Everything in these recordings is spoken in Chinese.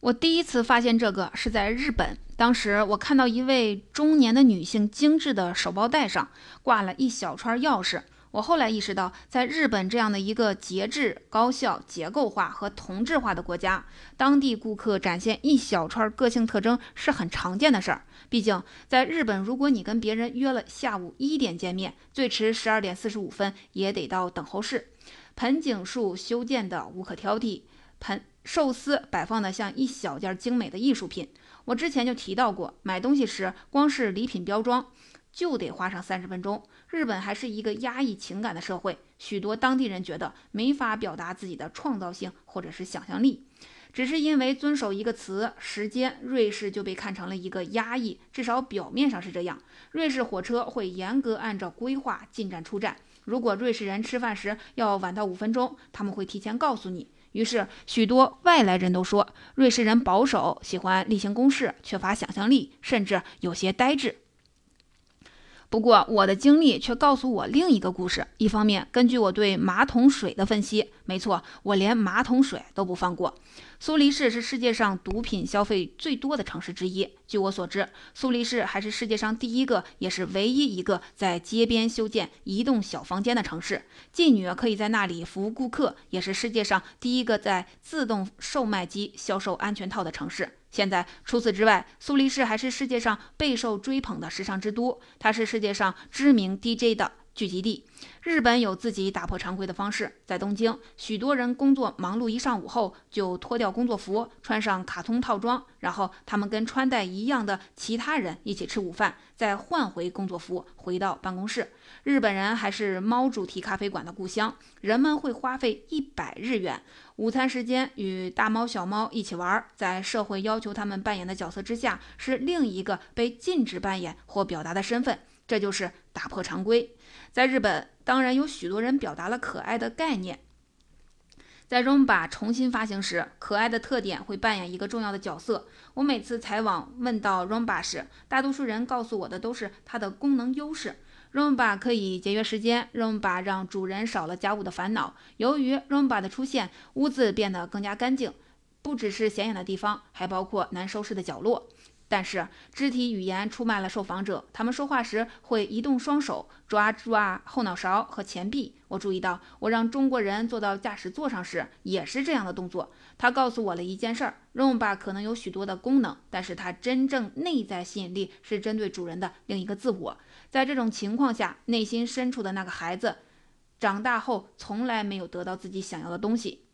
我第一次发现这个是在日本，当时我看到一位中年的女性精致的手包带上挂了一小串钥匙。我后来意识到，在日本这样的一个节制、高效、结构化和同质化的国家，当地顾客展现一小串个性特征是很常见的事儿。毕竟，在日本，如果你跟别人约了下午一点见面，最迟十二点四十五分也得到等候室。盆景树修建的无可挑剔，盆寿司摆放的像一小件精美的艺术品。我之前就提到过，买东西时光是礼品标装就得花上三十分钟。日本还是一个压抑情感的社会，许多当地人觉得没法表达自己的创造性或者是想象力，只是因为遵守一个词“时间”，瑞士就被看成了一个压抑，至少表面上是这样。瑞士火车会严格按照规划进站出站，如果瑞士人吃饭时要晚到五分钟，他们会提前告诉你。于是，许多外来人都说瑞士人保守，喜欢例行公事，缺乏想象力，甚至有些呆滞。不过，我的经历却告诉我另一个故事。一方面，根据我对马桶水的分析，没错，我连马桶水都不放过。苏黎世是世界上毒品消费最多的城市之一。据我所知，苏黎世还是世界上第一个，也是唯一一个在街边修建移动小房间的城市。妓女可以在那里服务顾客，也是世界上第一个在自动售卖机销售安全套的城市。现在，除此之外，苏黎世还是世界上备受追捧的时尚之都，它是世界上知名 DJ 的。聚集地，日本有自己打破常规的方式。在东京，许多人工作忙碌一上午后，就脱掉工作服，穿上卡通套装，然后他们跟穿戴一样的其他人一起吃午饭，再换回工作服，回到办公室。日本人还是猫主题咖啡馆的故乡，人们会花费一百日元午餐时间与大猫小猫一起玩。在社会要求他们扮演的角色之下，是另一个被禁止扮演或表达的身份。这就是打破常规。在日本，当然有许多人表达了可爱的概念。在 Rumba 重新发行时，可爱的特点会扮演一个重要的角色。我每次采访问到 Rumba 时，大多数人告诉我的都是它的功能优势。Rumba 可以节约时间，Rumba 让主人少了家务的烦恼。由于 Rumba 的出现，屋子变得更加干净，不只是显眼的地方，还包括难收拾的角落。但是肢体语言出卖了受访者，他们说话时会移动双手，抓抓后脑勺和前臂。我注意到，我让中国人坐到驾驶座上时也是这样的动作。他告诉我了一件事儿：Rumba 可能有许多的功能，但是它真正内在吸引力是针对主人的另一个自我。在这种情况下，内心深处的那个孩子，长大后从来没有得到自己想要的东西。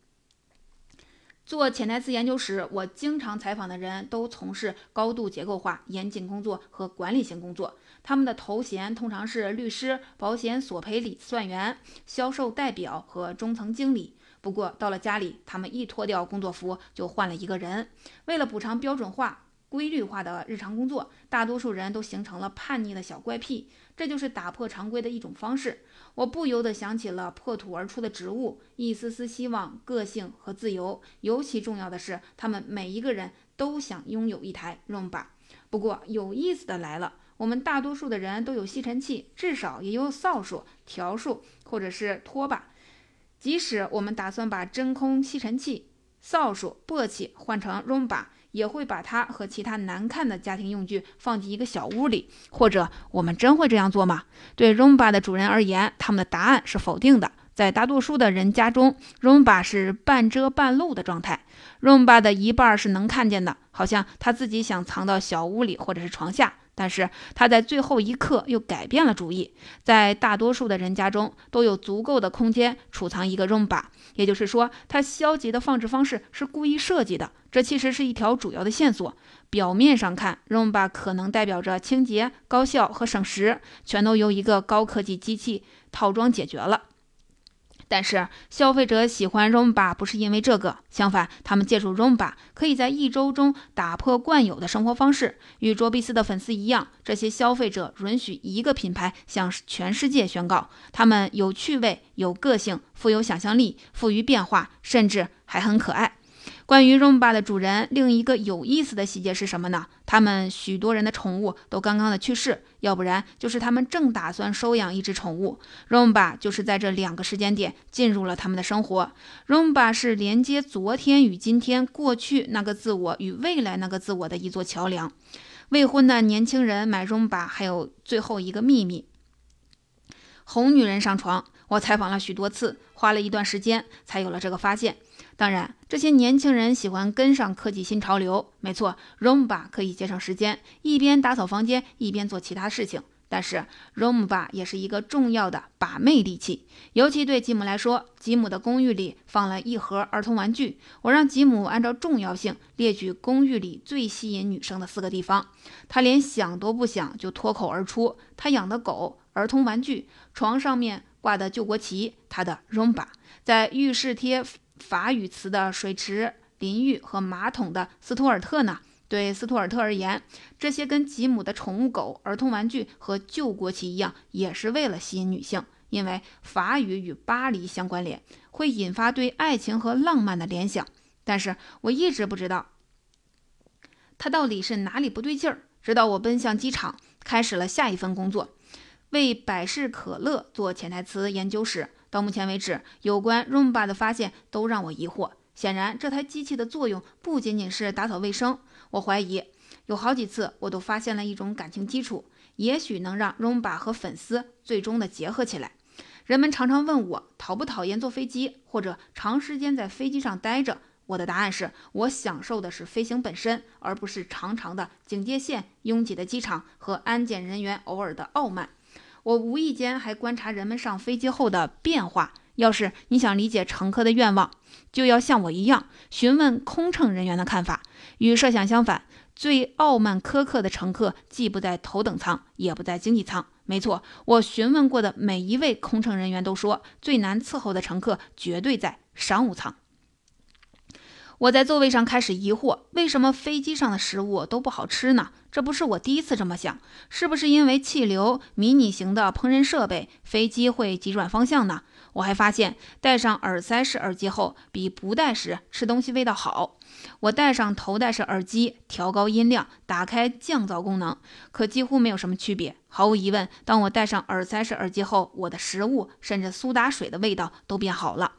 做潜台词研究时，我经常采访的人都从事高度结构化、严谨工作和管理型工作。他们的头衔通常是律师、保险索赔理算员、销售代表和中层经理。不过到了家里，他们一脱掉工作服就换了一个人。为了补偿标准化。规律化的日常工作，大多数人都形成了叛逆的小怪癖，这就是打破常规的一种方式。我不由得想起了破土而出的植物，一丝丝希望、个性和自由。尤其重要的是，他们每一个人都想拥有一台 Roomba。不过有意思的来了，我们大多数的人都有吸尘器，至少也有扫帚、笤帚或者是拖把。即使我们打算把真空吸尘器、扫帚、簸箕换成 Roomba。也会把它和其他难看的家庭用具放进一个小屋里，或者我们真会这样做吗？对 Romba 的主人而言，他们的答案是否定的。在大多数的人家中，Romba 是半遮半露的状态 Romba 的一半是能看见的，好像他自己想藏到小屋里或者是床下。但是他在最后一刻又改变了主意，在大多数的人家中都有足够的空间储藏一个 room bar，也就是说，他消极的放置方式是故意设计的。这其实是一条主要的线索。表面上看，Rumba 可能代表着清洁、高效和省时，全都由一个高科技机器套装解决了。但是消费者喜欢 Rumba 不是因为这个，相反，他们借助 Rumba 可以在一周中打破惯有的生活方式。与卓必斯的粉丝一样，这些消费者允许一个品牌向全世界宣告，他们有趣味、有个性、富有想象力、富于变化，甚至还很可爱。关于 Rumba 的主人，另一个有意思的细节是什么呢？他们许多人的宠物都刚刚的去世，要不然就是他们正打算收养一只宠物。Romba 就是在这两个时间点进入了他们的生活。Romba 是连接昨天与今天、过去那个自我与未来那个自我的一座桥梁。未婚的年轻人买 Romba 还有最后一个秘密：哄女人上床。我采访了许多次，花了一段时间才有了这个发现。当然，这些年轻人喜欢跟上科技新潮流。没错，Roomba 可以节省时间，一边打扫房间，一边做其他事情。但是，Roomba 也是一个重要的把妹利器，尤其对吉姆来说。吉姆的公寓里放了一盒儿童玩具，我让吉姆按照重要性列举公寓里最吸引女生的四个地方。他连想都不想就脱口而出：他养的狗、儿童玩具、床上面挂的救国旗、他的 Roomba，在浴室贴。法语词的水池、淋浴和马桶的斯图尔特呢？对斯图尔特而言，这些跟吉姆的宠物狗、儿童玩具和旧国旗一样，也是为了吸引女性。因为法语与巴黎相关联，会引发对爱情和浪漫的联想。但是我一直不知道他到底是哪里不对劲儿。直到我奔向机场，开始了下一份工作，为百事可乐做潜台词研究时。到目前为止，有关 Roomba 的发现都让我疑惑。显然，这台机器的作用不仅仅是打扫卫生。我怀疑有好几次，我都发现了一种感情基础，也许能让 Roomba 和粉丝最终的结合起来。人们常常问我讨不讨厌坐飞机，或者长时间在飞机上待着。我的答案是我享受的是飞行本身，而不是长长的警戒线、拥挤的机场和安检人员偶尔的傲慢。我无意间还观察人们上飞机后的变化。要是你想理解乘客的愿望，就要像我一样询问空乘人员的看法。与设想相反，最傲慢苛刻的乘客既不在头等舱，也不在经济舱。没错，我询问过的每一位空乘人员都说，最难伺候的乘客绝对在商务舱。我在座位上开始疑惑，为什么飞机上的食物都不好吃呢？这不是我第一次这么想，是不是因为气流、迷你型的烹饪设备，飞机会急转方向呢？我还发现，戴上耳塞式耳机后，比不戴时吃东西味道好。我戴上头戴式耳机，调高音量，打开降噪功能，可几乎没有什么区别。毫无疑问，当我戴上耳塞式耳机后，我的食物甚至苏打水的味道都变好了。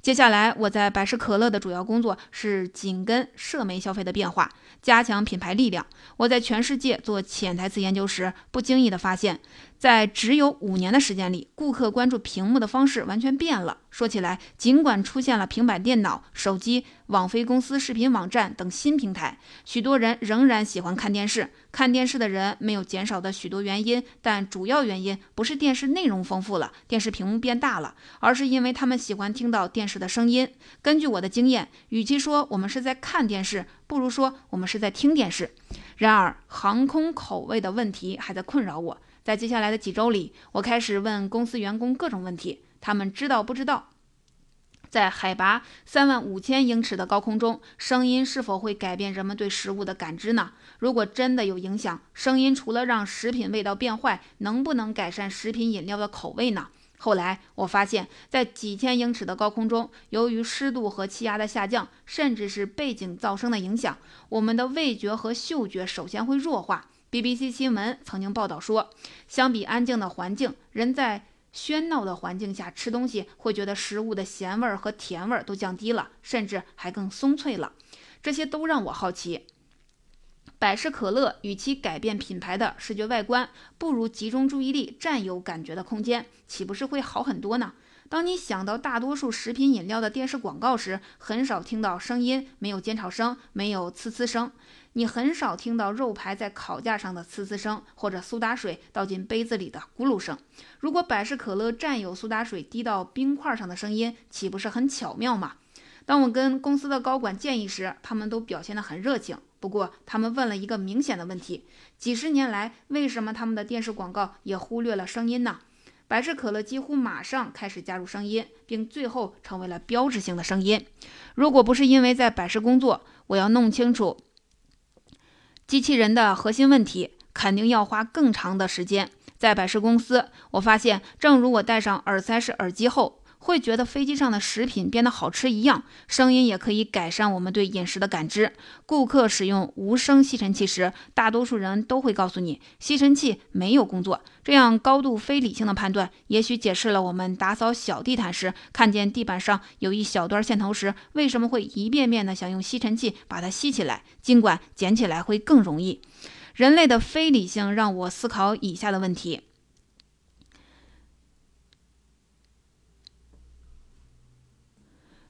接下来，我在百事可乐的主要工作是紧跟社媒消费的变化，加强品牌力量。我在全世界做潜台词研究时，不经意地发现。在只有五年的时间里，顾客关注屏幕的方式完全变了。说起来，尽管出现了平板电脑、手机、网飞公司视频网站等新平台，许多人仍然喜欢看电视。看电视的人没有减少的许多原因，但主要原因不是电视内容丰富了，电视屏幕变大了，而是因为他们喜欢听到电视的声音。根据我的经验，与其说我们是在看电视，不如说我们是在听电视。然而，航空口味的问题还在困扰我。在接下来的几周里，我开始问公司员工各种问题：他们知道不知道，在海拔三万五千英尺的高空中，声音是否会改变人们对食物的感知呢？如果真的有影响，声音除了让食品味道变坏，能不能改善食品饮料的口味呢？后来我发现，在几千英尺的高空中，由于湿度和气压的下降，甚至是背景噪声的影响，我们的味觉和嗅觉首先会弱化。BBC 新闻曾经报道说，相比安静的环境，人在喧闹的环境下吃东西，会觉得食物的咸味和甜味都降低了，甚至还更松脆了。这些都让我好奇，百事可乐与其改变品牌的视觉外观，不如集中注意力占有感觉的空间，岂不是会好很多呢？当你想到大多数食品饮料的电视广告时，很少听到声音，没有尖吵声，没有呲呲声。你很少听到肉排在烤架上的呲呲声，或者苏打水倒进杯子里的咕噜声。如果百事可乐占有苏打水滴到冰块上的声音，岂不是很巧妙吗？当我跟公司的高管建议时，他们都表现得很热情。不过，他们问了一个明显的问题：几十年来，为什么他们的电视广告也忽略了声音呢？百事可乐几乎马上开始加入声音，并最后成为了标志性的声音。如果不是因为在百事工作，我要弄清楚机器人的核心问题，肯定要花更长的时间。在百事公司，我发现，正如我戴上耳塞式耳机后会觉得飞机上的食品变得好吃一样。声音也可以改善我们对饮食的感知。顾客使用无声吸尘器时，大多数人都会告诉你吸尘器没有工作。这样高度非理性的判断，也许解释了我们打扫小地毯时看见地板上有一小段线头时，为什么会一遍遍的想用吸尘器把它吸起来，尽管捡起来会更容易。人类的非理性让我思考以下的问题。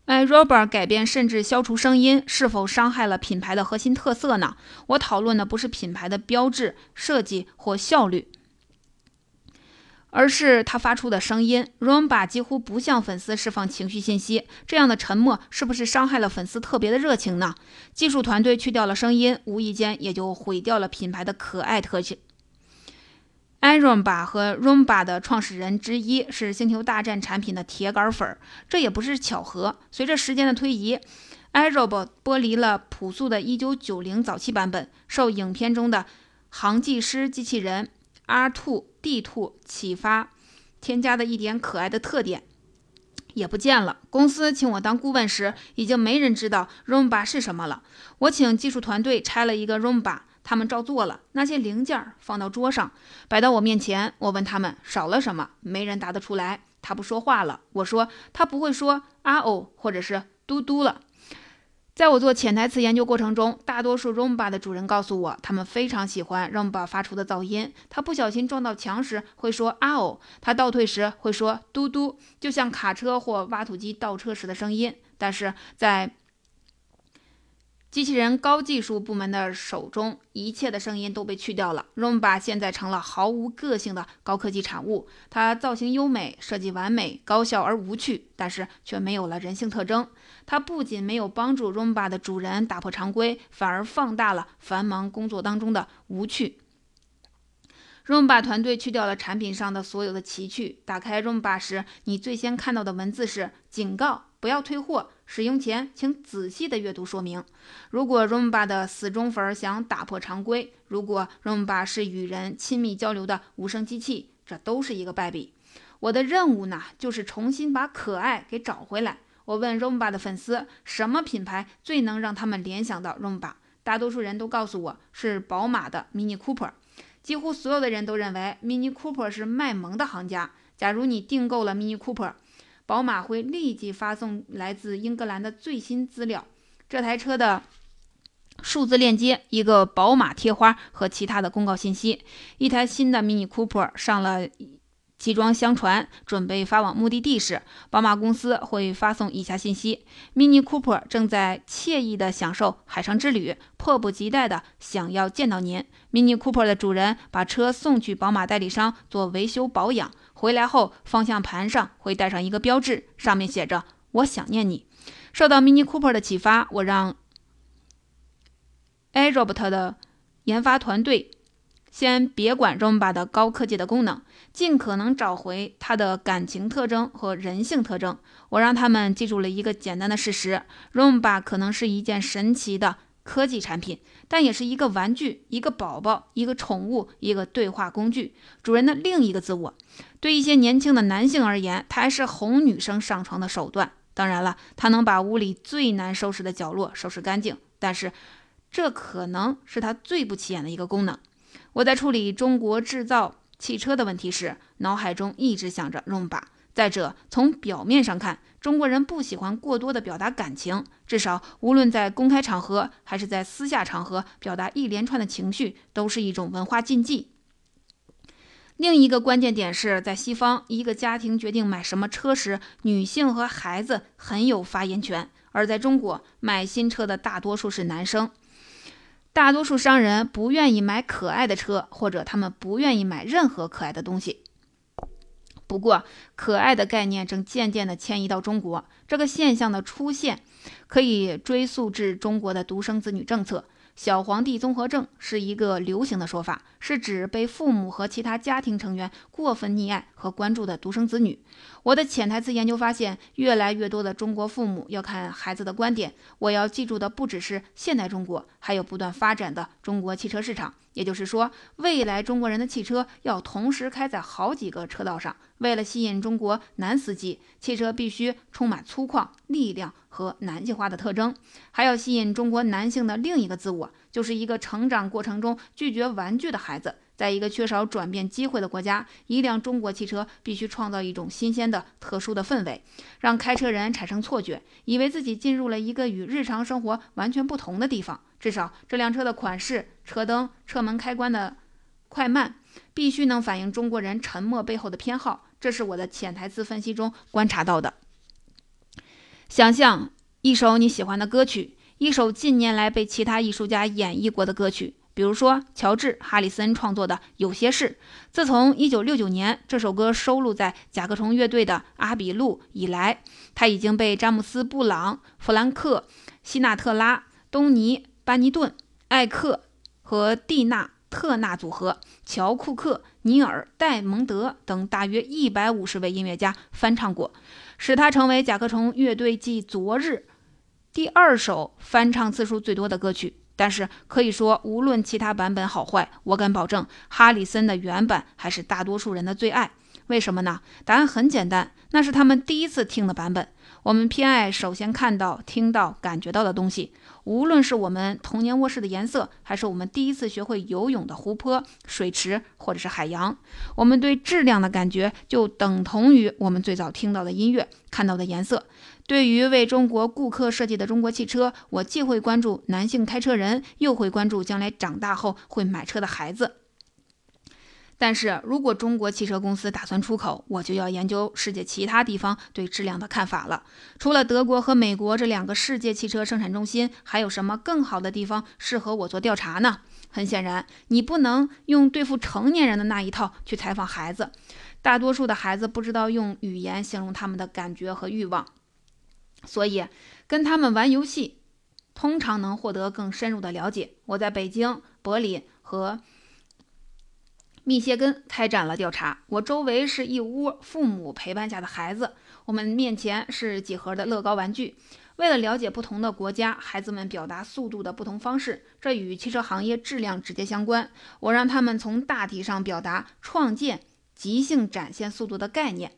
哎，Robert 改变甚至消除声音，是否伤害了品牌的核心特色呢？我讨论的不是品牌的标志设计或效率，而是他发出的声音。Roomba 几乎不向粉丝释放情绪信息，这样的沉默是不是伤害了粉丝特别的热情呢？技术团队去掉了声音，无意间也就毁掉了品牌的可爱特性。iRoomba 和 Roomba 的创始人之一是《星球大战》产品的铁杆粉儿，这也不是巧合。随着时间的推移，iRoomba 剥离了朴素的1990早期版本，受影片中的航技师机器人 R2D2 启发，添加的一点可爱的特点也不见了。公司请我当顾问时，已经没人知道 Roomba 是什么了。我请技术团队拆了一个 Roomba。他们照做了，那些零件放到桌上，摆到我面前。我问他们少了什么，没人答得出来。他不说话了。我说他不会说啊哦或者是嘟嘟了。在我做潜台词研究过程中，大多数 Roomba 的主人告诉我，他们非常喜欢 Roomba 发出的噪音。他不小心撞到墙时会说啊哦，他倒退时会说嘟嘟，就像卡车或挖土机倒车时的声音。但是在机器人高技术部门的手中，一切的声音都被去掉了。Roomba 现在成了毫无个性的高科技产物。它造型优美，设计完美，高效而无趣，但是却没有了人性特征。它不仅没有帮助 Roomba 的主人打破常规，反而放大了繁忙工作当中的无趣。Roomba 团队去掉了产品上的所有的奇趣。打开 Roomba 时，你最先看到的文字是警告。不要退货，使用前请仔细的阅读说明。如果 Roomba 的死忠粉想打破常规，如果 Roomba 是与人亲密交流的无声机器，这都是一个败笔。我的任务呢，就是重新把可爱给找回来。我问 Roomba 的粉丝，什么品牌最能让他们联想到 Roomba？大多数人都告诉我是宝马的 Mini Cooper。几乎所有的人都认为 Mini Cooper 是卖萌的行家。假如你订购了 Mini Cooper，宝马会立即发送来自英格兰的最新资料，这台车的数字链接、一个宝马贴花和其他的公告信息。一台新的 Mini Cooper 上了集装箱船，准备发往目的地时，宝马公司会发送以下信息：Mini Cooper 正在惬意地享受海上之旅，迫不及待地想要见到您。Mini Cooper 的主人把车送去宝马代理商做维修保养。回来后，方向盘上会带上一个标志，上面写着“我想念你”。受到 Mini Cooper 的启发，我让 a r o b o t 的研发团队先别管 Roomba 的高科技的功能，尽可能找回它的感情特征和人性特征。我让他们记住了一个简单的事实：Roomba 可能是一件神奇的。科技产品，但也是一个玩具，一个宝宝，一个宠物，一个对话工具，主人的另一个自我。对一些年轻的男性而言，它还是哄女生上床的手段。当然了，它能把屋里最难收拾的角落收拾干净，但是这可能是它最不起眼的一个功能。我在处理中国制造汽车的问题时，脑海中一直想着 Roomba。再者，从表面上看，中国人不喜欢过多的表达感情，至少无论在公开场合还是在私下场合，表达一连串的情绪都是一种文化禁忌。另一个关键点是在西方，一个家庭决定买什么车时，女性和孩子很有发言权；而在中国，买新车的大多数是男生。大多数商人不愿意买可爱的车，或者他们不愿意买任何可爱的东西。不过，可爱的概念正渐渐地迁移到中国。这个现象的出现，可以追溯至中国的独生子女政策。小皇帝综合症是一个流行的说法，是指被父母和其他家庭成员过分溺爱和关注的独生子女。我的潜台词研究发现，越来越多的中国父母要看孩子的观点。我要记住的不只是现代中国，还有不断发展的中国汽车市场。也就是说，未来中国人的汽车要同时开在好几个车道上。为了吸引中。国男司机，汽车必须充满粗犷、力量和男性化的特征，还要吸引中国男性的另一个自我，就是一个成长过程中拒绝玩具的孩子。在一个缺少转变机会的国家，一辆中国汽车必须创造一种新鲜的、特殊的氛围，让开车人产生错觉，以为自己进入了一个与日常生活完全不同的地方。至少，这辆车的款式、车灯、车门开关的快慢，必须能反映中国人沉默背后的偏好。这是我的潜台词分析中观察到的。想象一首你喜欢的歌曲，一首近年来被其他艺术家演绎过的歌曲。比如说，乔治·哈里森创作的《有些事》，自从1969年这首歌收录在甲壳虫乐队的《阿比路》以来，它已经被詹姆斯·布朗、弗兰克·希纳特拉、东尼·班尼顿、艾克和蒂娜·特纳组合、乔·库克、尼尔·戴蒙德等大约150位音乐家翻唱过，使它成为甲壳虫乐队继《昨日》第二首翻唱次数最多的歌曲。但是可以说，无论其他版本好坏，我敢保证，哈里森的原版还是大多数人的最爱。为什么呢？答案很简单，那是他们第一次听的版本。我们偏爱首先看到、听到、感觉到的东西，无论是我们童年卧室的颜色，还是我们第一次学会游泳的湖泊、水池，或者是海洋。我们对质量的感觉，就等同于我们最早听到的音乐、看到的颜色。对于为中国顾客设计的中国汽车，我既会关注男性开车人，又会关注将来长大后会买车的孩子。但是如果中国汽车公司打算出口，我就要研究世界其他地方对质量的看法了。除了德国和美国这两个世界汽车生产中心，还有什么更好的地方适合我做调查呢？很显然，你不能用对付成年人的那一套去采访孩子。大多数的孩子不知道用语言形容他们的感觉和欲望。所以，跟他们玩游戏，通常能获得更深入的了解。我在北京、柏林和密歇根开展了调查。我周围是一屋父母陪伴下的孩子，我们面前是几何的乐高玩具。为了了解不同的国家孩子们表达速度的不同方式，这与汽车行业质量直接相关。我让他们从大体上表达创建、即兴展现速度的概念。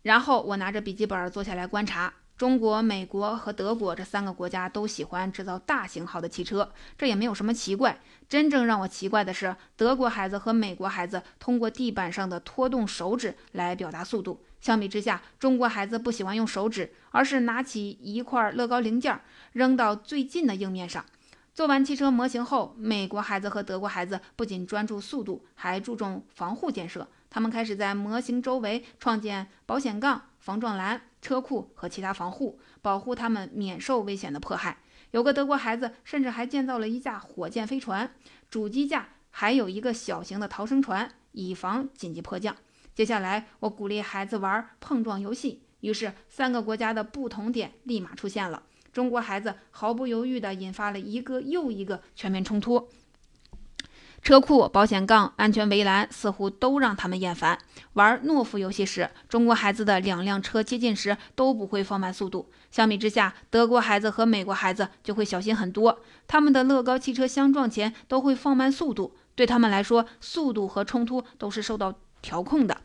然后我拿着笔记本坐下来观察。中国、美国和德国这三个国家都喜欢制造大型号的汽车，这也没有什么奇怪。真正让我奇怪的是，德国孩子和美国孩子通过地板上的拖动手指来表达速度。相比之下，中国孩子不喜欢用手指，而是拿起一块乐高零件扔到最近的硬面上。做完汽车模型后，美国孩子和德国孩子不仅专注速度，还注重防护建设。他们开始在模型周围创建保险杠、防撞栏、车库和其他防护，保护他们免受危险的迫害。有个德国孩子甚至还建造了一架火箭飞船，主机架还有一个小型的逃生船，以防紧急迫降。接下来，我鼓励孩子玩碰撞游戏，于是三个国家的不同点立马出现了。中国孩子毫不犹豫地引发了一个又一个全面冲突。车库、保险杠、安全围栏似乎都让他们厌烦。玩懦夫游戏时，中国孩子的两辆车接近时都不会放慢速度。相比之下，德国孩子和美国孩子就会小心很多。他们的乐高汽车相撞前都会放慢速度。对他们来说，速度和冲突都是受到调控的。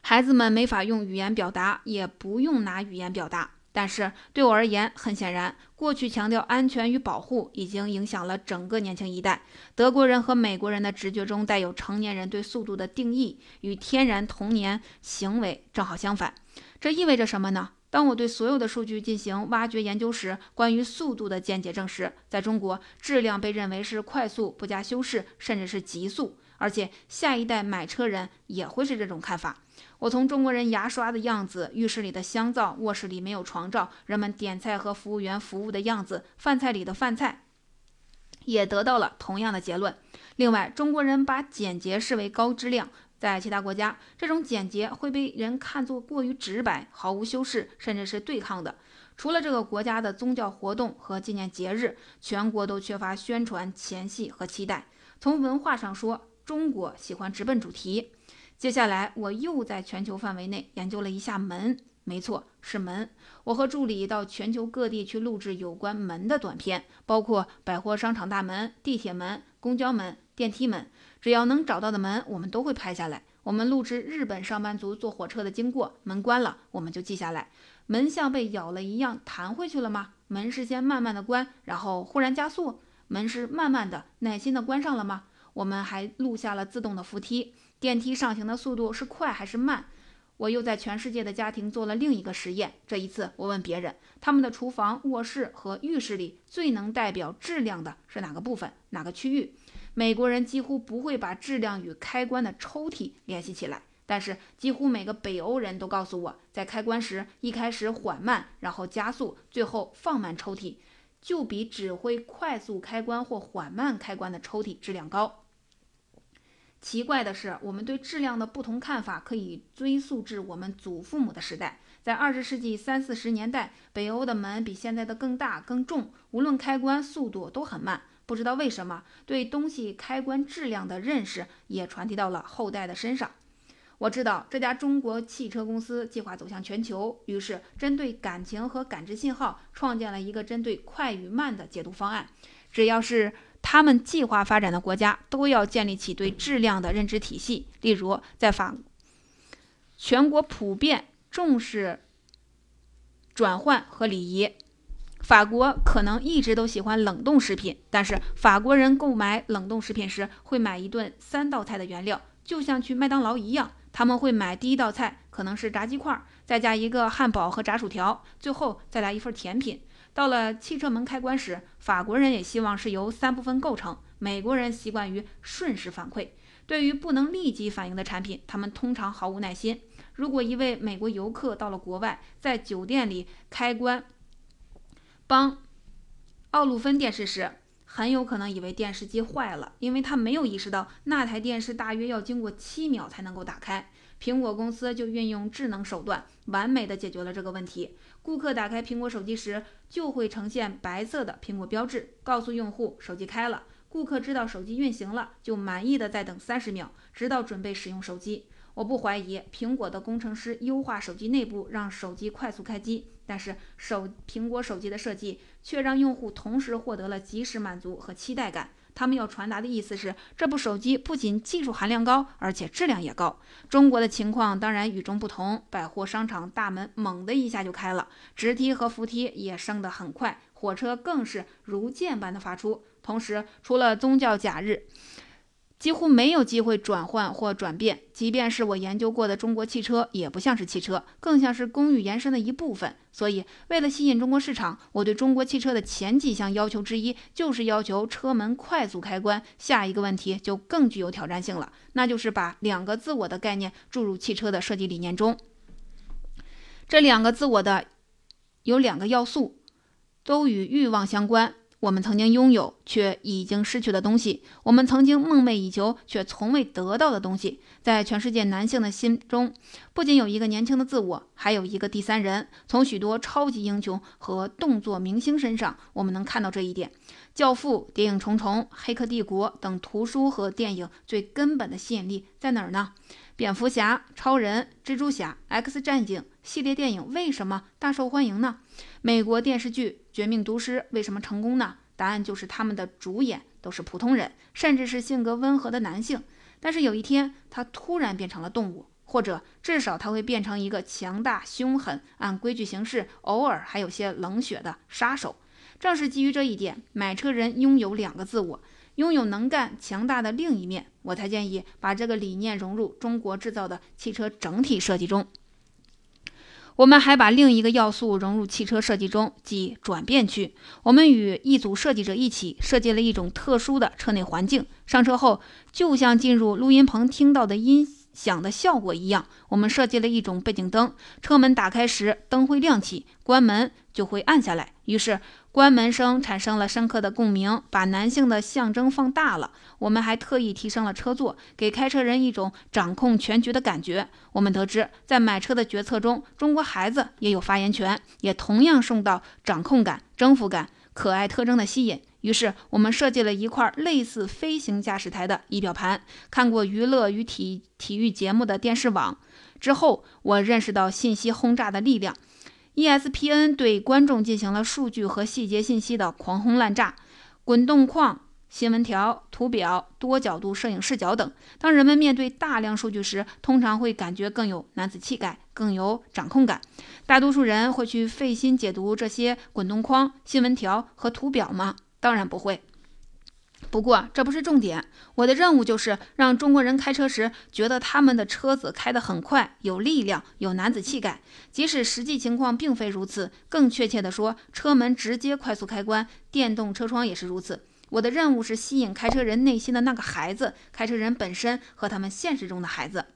孩子们没法用语言表达，也不用拿语言表达。但是对我而言，很显然，过去强调安全与保护已经影响了整个年轻一代。德国人和美国人的直觉中带有成年人对速度的定义，与天然童年行为正好相反。这意味着什么呢？当我对所有的数据进行挖掘研究时，关于速度的见解证实，在中国，质量被认为是快速不加修饰，甚至是极速。而且下一代买车人也会是这种看法。我从中国人牙刷的样子、浴室里的香皂、卧室里没有床罩、人们点菜和服务员服务的样子、饭菜里的饭菜，也得到了同样的结论。另外，中国人把简洁视为高质量，在其他国家，这种简洁会被人看作过于直白、毫无修饰，甚至是对抗的。除了这个国家的宗教活动和纪念节日，全国都缺乏宣传前戏和期待。从文化上说，中国喜欢直奔主题。接下来，我又在全球范围内研究了一下门，没错，是门。我和助理到全球各地去录制有关门的短片，包括百货商场大门、地铁门、公交门、电梯门，只要能找到的门，我们都会拍下来。我们录制日本上班族坐火车的经过，门关了，我们就记下来。门像被咬了一样弹回去了吗？门是先慢慢的关，然后忽然加速？门是慢慢的、耐心的关上了吗？我们还录下了自动的扶梯、电梯上行的速度是快还是慢？我又在全世界的家庭做了另一个实验。这一次，我问别人，他们的厨房、卧室和浴室里最能代表质量的是哪个部分、哪个区域？美国人几乎不会把质量与开关的抽屉联系起来，但是几乎每个北欧人都告诉我，在开关时一开始缓慢，然后加速，最后放慢抽屉，就比指挥快速开关或缓慢开关的抽屉质量高。奇怪的是，我们对质量的不同看法可以追溯至我们祖父母的时代。在二十世纪三四十年代，北欧的门比现在的更大、更重，无论开关速度都很慢。不知道为什么，对东西开关质量的认识也传递到了后代的身上。我知道这家中国汽车公司计划走向全球，于是针对感情和感知信号，创建了一个针对快与慢的解读方案。只要是他们计划发展的国家都要建立起对质量的认知体系。例如，在法，全国普遍重视转换和礼仪。法国可能一直都喜欢冷冻食品，但是法国人购买冷冻食品时会买一顿三道菜的原料，就像去麦当劳一样。他们会买第一道菜可能是炸鸡块，再加一个汉堡和炸薯条，最后再来一份甜品。到了汽车门开关时，法国人也希望是由三部分构成。美国人习惯于瞬时反馈，对于不能立即反应的产品，他们通常毫无耐心。如果一位美国游客到了国外，在酒店里开关帮奥路芬电视时，很有可能以为电视机坏了，因为他没有意识到那台电视大约要经过七秒才能够打开。苹果公司就运用智能手段，完美的解决了这个问题。顾客打开苹果手机时，就会呈现白色的苹果标志，告诉用户手机开了。顾客知道手机运行了，就满意的再等三十秒，直到准备使用手机。我不怀疑苹果的工程师优化手机内部，让手机快速开机，但是手苹果手机的设计却让用户同时获得了及时满足和期待感。他们要传达的意思是，这部手机不仅技术含量高，而且质量也高。中国的情况当然与众不同，百货商场大门猛的一下就开了，直梯和扶梯也升得很快，火车更是如箭般的发出。同时，除了宗教假日。几乎没有机会转换或转变，即便是我研究过的中国汽车，也不像是汽车，更像是公寓延伸的一部分。所以，为了吸引中国市场，我对中国汽车的前几项要求之一，就是要求车门快速开关。下一个问题就更具有挑战性了，那就是把两个自我的概念注入汽车的设计理念中。这两个自我的有两个要素，都与欲望相关。我们曾经拥有却已经失去的东西，我们曾经梦寐以求却从未得到的东西，在全世界男性的心中，不仅有一个年轻的自我，还有一个第三人。从许多超级英雄和动作明星身上，我们能看到这一点。《教父》《谍影重重》《黑客帝国》等图书和电影最根本的吸引力在哪儿呢？蝙蝠侠、超人、蜘蛛侠、X 战警系列电影为什么大受欢迎呢？美国电视剧《绝命毒师》为什么成功呢？答案就是他们的主演都是普通人，甚至是性格温和的男性。但是有一天，他突然变成了动物，或者至少他会变成一个强大、凶狠、按规矩行事、偶尔还有些冷血的杀手。正是基于这一点，买车人拥有两个自我。拥有能干、强大的另一面，我才建议把这个理念融入中国制造的汽车整体设计中。我们还把另一个要素融入汽车设计中，即转变区。我们与一组设计者一起设计了一种特殊的车内环境，上车后就像进入录音棚听到的音响的效果一样。我们设计了一种背景灯，车门打开时灯会亮起，关门就会暗下来。于是。关门声产生了深刻的共鸣，把男性的象征放大了。我们还特意提升了车座，给开车人一种掌控全局的感觉。我们得知，在买车的决策中，中国孩子也有发言权，也同样受到掌控感、征服感、可爱特征的吸引。于是，我们设计了一块类似飞行驾驶台的仪表盘。看过娱乐与体体育节目的电视网之后，我认识到信息轰炸的力量。ESPN 对观众进行了数据和细节信息的狂轰滥炸，滚动框新闻条、图表、多角度摄影视角等。当人们面对大量数据时，通常会感觉更有男子气概，更有掌控感。大多数人会去费心解读这些滚动框、新闻条和图表吗？当然不会。不过这不是重点，我的任务就是让中国人开车时觉得他们的车子开得很快，有力量，有男子气概。即使实际情况并非如此，更确切地说，车门直接快速开关，电动车窗也是如此。我的任务是吸引开车人内心的那个孩子，开车人本身和他们现实中的孩子。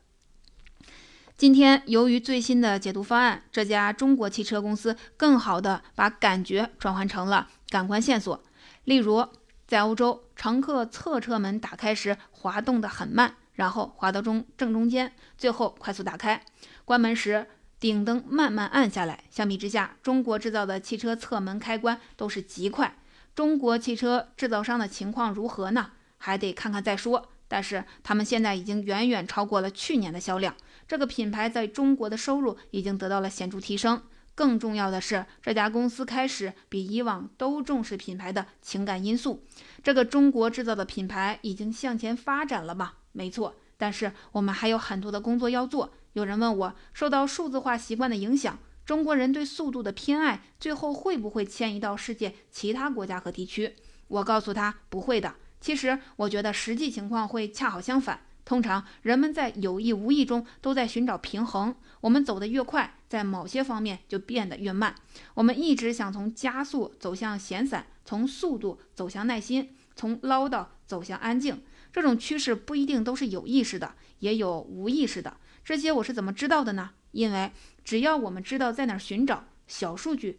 今天，由于最新的解读方案，这家中国汽车公司更好地把感觉转换成了感官线索，例如。在欧洲，乘客侧车门打开时滑动得很慢，然后滑到中正中间，最后快速打开。关门时，顶灯慢慢暗下来。相比之下，中国制造的汽车侧门开关都是极快。中国汽车制造商的情况如何呢？还得看看再说。但是他们现在已经远远超过了去年的销量，这个品牌在中国的收入已经得到了显著提升。更重要的是，这家公司开始比以往都重视品牌的情感因素。这个中国制造的品牌已经向前发展了吗？没错，但是我们还有很多的工作要做。有人问我，受到数字化习惯的影响，中国人对速度的偏爱，最后会不会迁移到世界其他国家和地区？我告诉他，不会的。其实，我觉得实际情况会恰好相反。通常，人们在有意无意中都在寻找平衡。我们走得越快，在某些方面就变得越慢。我们一直想从加速走向闲散，从速度走向耐心，从唠叨走向安静。这种趋势不一定都是有意识的，也有无意识的。这些我是怎么知道的呢？因为只要我们知道在哪儿寻找，小数据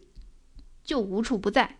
就无处不在。